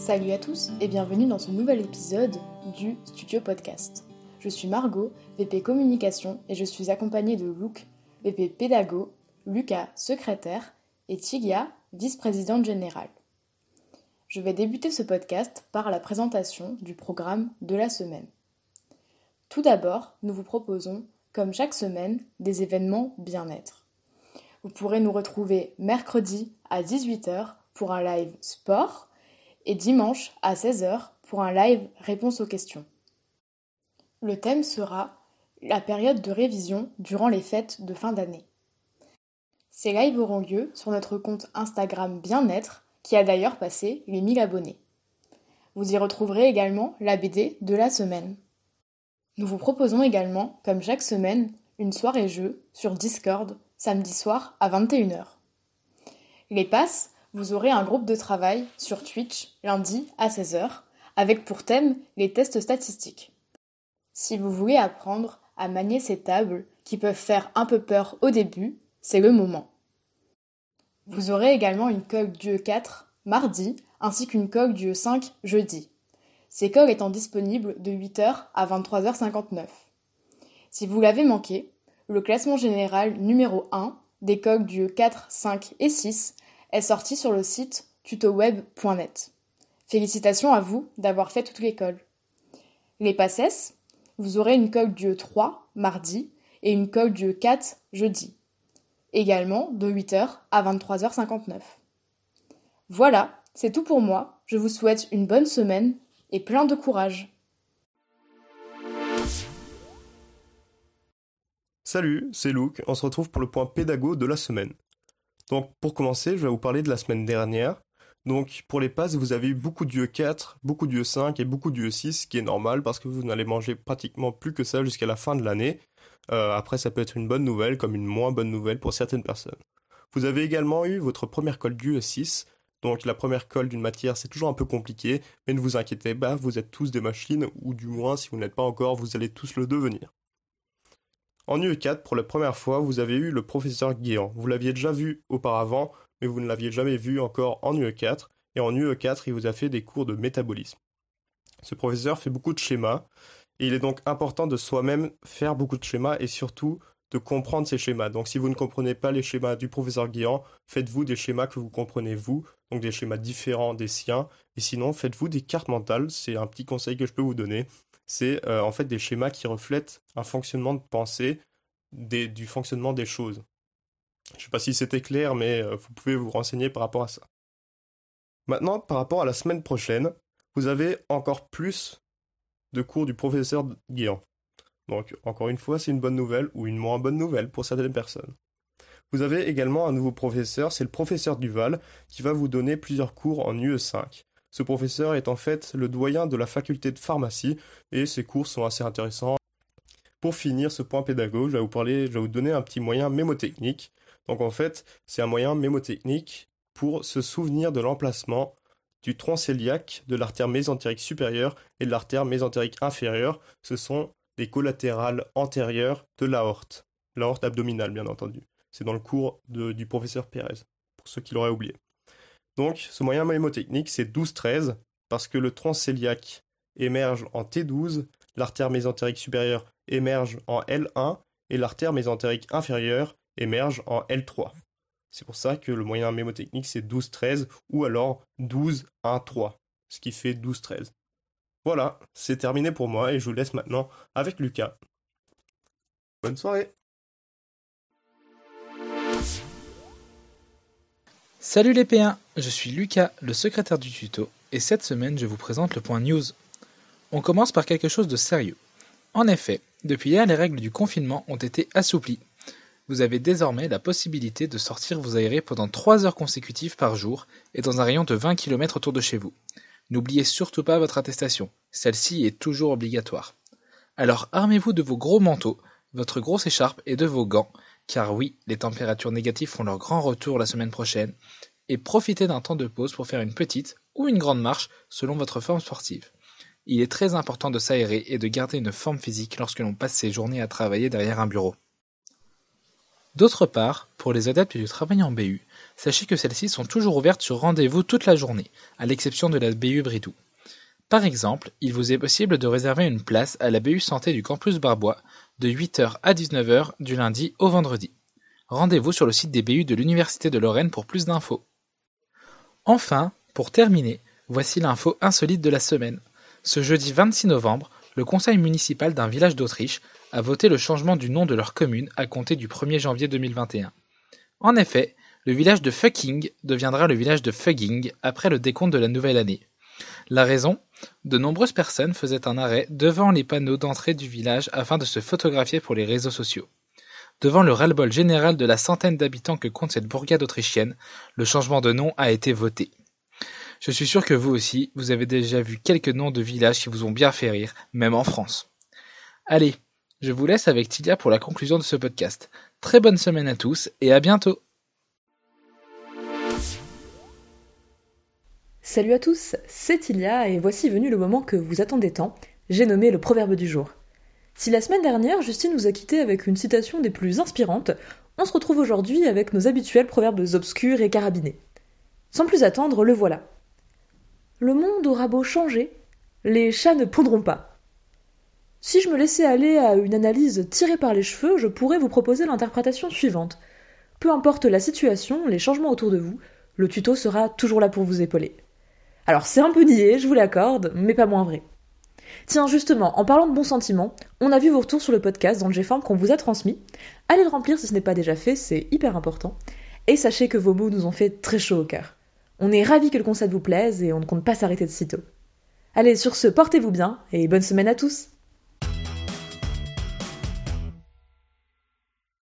Salut à tous et bienvenue dans ce nouvel épisode du Studio Podcast. Je suis Margot, VP Communication et je suis accompagnée de Luc, VP Pédago, Lucas, secrétaire et Tigia, vice-présidente générale. Je vais débuter ce podcast par la présentation du programme de la semaine. Tout d'abord, nous vous proposons, comme chaque semaine, des événements bien-être. Vous pourrez nous retrouver mercredi à 18h pour un live sport et dimanche à 16h pour un live réponse aux questions. Le thème sera la période de révision durant les fêtes de fin d'année. Ces lives auront lieu sur notre compte Instagram Bien-être qui a d'ailleurs passé les 1000 abonnés. Vous y retrouverez également la BD de la semaine. Nous vous proposons également, comme chaque semaine, une soirée jeu sur Discord samedi soir à 21h. Les passes vous aurez un groupe de travail sur Twitch lundi à 16h avec pour thème les tests statistiques. Si vous voulez apprendre à manier ces tables qui peuvent faire un peu peur au début, c'est le moment. Vous aurez également une coque du E4 mardi ainsi qu'une coque du E5 jeudi. Ces coques étant disponibles de 8h à 23h59. Si vous l'avez manqué, le classement général numéro 1 des coques du E4, 5 et 6 est sorti sur le site tutoweb.net. Félicitations à vous d'avoir fait toute l'école. Les passes, vous aurez une coque du 3 mardi et une coque du 4 jeudi. Également de 8h à 23h59. Voilà, c'est tout pour moi. Je vous souhaite une bonne semaine et plein de courage. Salut, c'est Luke, on se retrouve pour le point pédago de la semaine. Donc pour commencer, je vais vous parler de la semaine dernière. Donc pour les passes, vous avez eu beaucoup d'UE 4, beaucoup d'UE 5 et beaucoup d'UE 6, ce qui est normal parce que vous n'allez manger pratiquement plus que ça jusqu'à la fin de l'année. Euh, après, ça peut être une bonne nouvelle comme une moins bonne nouvelle pour certaines personnes. Vous avez également eu votre première colle d'UE 6. Donc la première colle d'une matière, c'est toujours un peu compliqué, mais ne vous inquiétez pas, vous êtes tous des machines, ou du moins, si vous n'êtes pas encore, vous allez tous le devenir. En UE4, pour la première fois, vous avez eu le professeur Guéant. Vous l'aviez déjà vu auparavant, mais vous ne l'aviez jamais vu encore en UE4. Et en UE4, il vous a fait des cours de métabolisme. Ce professeur fait beaucoup de schémas, il est donc important de soi-même faire beaucoup de schémas et surtout de comprendre ces schémas. Donc si vous ne comprenez pas les schémas du professeur Guéant, faites-vous des schémas que vous comprenez vous, donc des schémas différents des siens, et sinon faites-vous des cartes mentales, c'est un petit conseil que je peux vous donner c'est euh, en fait des schémas qui reflètent un fonctionnement de pensée du fonctionnement des choses. Je ne sais pas si c'était clair, mais euh, vous pouvez vous renseigner par rapport à ça. Maintenant, par rapport à la semaine prochaine, vous avez encore plus de cours du professeur Guéant. Donc, encore une fois, c'est une bonne nouvelle ou une moins bonne nouvelle pour certaines personnes. Vous avez également un nouveau professeur, c'est le professeur Duval, qui va vous donner plusieurs cours en UE5. Ce professeur est en fait le doyen de la faculté de pharmacie et ses cours sont assez intéressants. Pour finir ce point pédagogue, je vais vous je vous donner un petit moyen mémotechnique. Donc en fait, c'est un moyen mémotechnique pour se souvenir de l'emplacement du tronc cœliaque, de l'artère mésentérique supérieure et de l'artère mésentérique inférieure. Ce sont les collatérales antérieures de l'aorte, l'aorte abdominale bien entendu. C'est dans le cours du professeur Pérez, pour ceux qui l'auraient oublié. Donc, ce moyen mémotechnique, c'est 12-13, parce que le tronc cœliaque émerge en T12, l'artère mésentérique supérieure émerge en L1, et l'artère mésentérique inférieure émerge en L3. C'est pour ça que le moyen mémotechnique, c'est 12-13, ou alors 12-1-3, ce qui fait 12-13. Voilà, c'est terminé pour moi, et je vous laisse maintenant avec Lucas. Bonne soirée Salut les P1, je suis Lucas, le secrétaire du tuto, et cette semaine je vous présente le point news. On commence par quelque chose de sérieux. En effet, depuis hier les règles du confinement ont été assouplies. Vous avez désormais la possibilité de sortir vous aérer pendant 3 heures consécutives par jour et dans un rayon de 20 km autour de chez vous. N'oubliez surtout pas votre attestation, celle-ci est toujours obligatoire. Alors armez-vous de vos gros manteaux, votre grosse écharpe et de vos gants, car oui, les températures négatives font leur grand retour la semaine prochaine, et profitez d'un temps de pause pour faire une petite ou une grande marche selon votre forme sportive. Il est très important de s'aérer et de garder une forme physique lorsque l'on passe ses journées à travailler derrière un bureau. D'autre part, pour les adeptes du travail en BU, sachez que celles-ci sont toujours ouvertes sur rendez-vous toute la journée, à l'exception de la BU Bridou. Par exemple, il vous est possible de réserver une place à la BU Santé du campus Barbois de 8h à 19h du lundi au vendredi. Rendez-vous sur le site des BU de l'Université de Lorraine pour plus d'infos. Enfin, pour terminer, voici l'info insolite de la semaine. Ce jeudi 26 novembre, le conseil municipal d'un village d'Autriche a voté le changement du nom de leur commune à compter du 1er janvier 2021. En effet, le village de Fucking deviendra le village de Fugging après le décompte de la nouvelle année. La raison? De nombreuses personnes faisaient un arrêt devant les panneaux d'entrée du village afin de se photographier pour les réseaux sociaux. Devant le ras-le-bol général de la centaine d'habitants que compte cette bourgade autrichienne, le changement de nom a été voté. Je suis sûr que vous aussi, vous avez déjà vu quelques noms de villages qui vous ont bien fait rire, même en France. Allez, je vous laisse avec Tilia pour la conclusion de ce podcast. Très bonne semaine à tous et à bientôt Salut à tous, c'est Ilia et voici venu le moment que vous attendez tant, j'ai nommé le proverbe du jour. Si la semaine dernière Justine nous a quittés avec une citation des plus inspirantes, on se retrouve aujourd'hui avec nos habituels proverbes obscurs et carabinés. Sans plus attendre, le voilà. Le monde aura beau changer, les chats ne pondront pas. Si je me laissais aller à une analyse tirée par les cheveux, je pourrais vous proposer l'interprétation suivante. Peu importe la situation, les changements autour de vous, le tuto sera toujours là pour vous épauler. Alors c'est un peu niais, je vous l'accorde, mais pas moins vrai. Tiens, justement, en parlant de bons sentiments, on a vu vos retours sur le podcast dans le Gform qu'on vous a transmis. Allez le remplir si ce n'est pas déjà fait, c'est hyper important. Et sachez que vos mots nous ont fait très chaud au cœur. On est ravis que le concept vous plaise et on ne compte pas s'arrêter de sitôt. Allez, sur ce, portez-vous bien et bonne semaine à tous!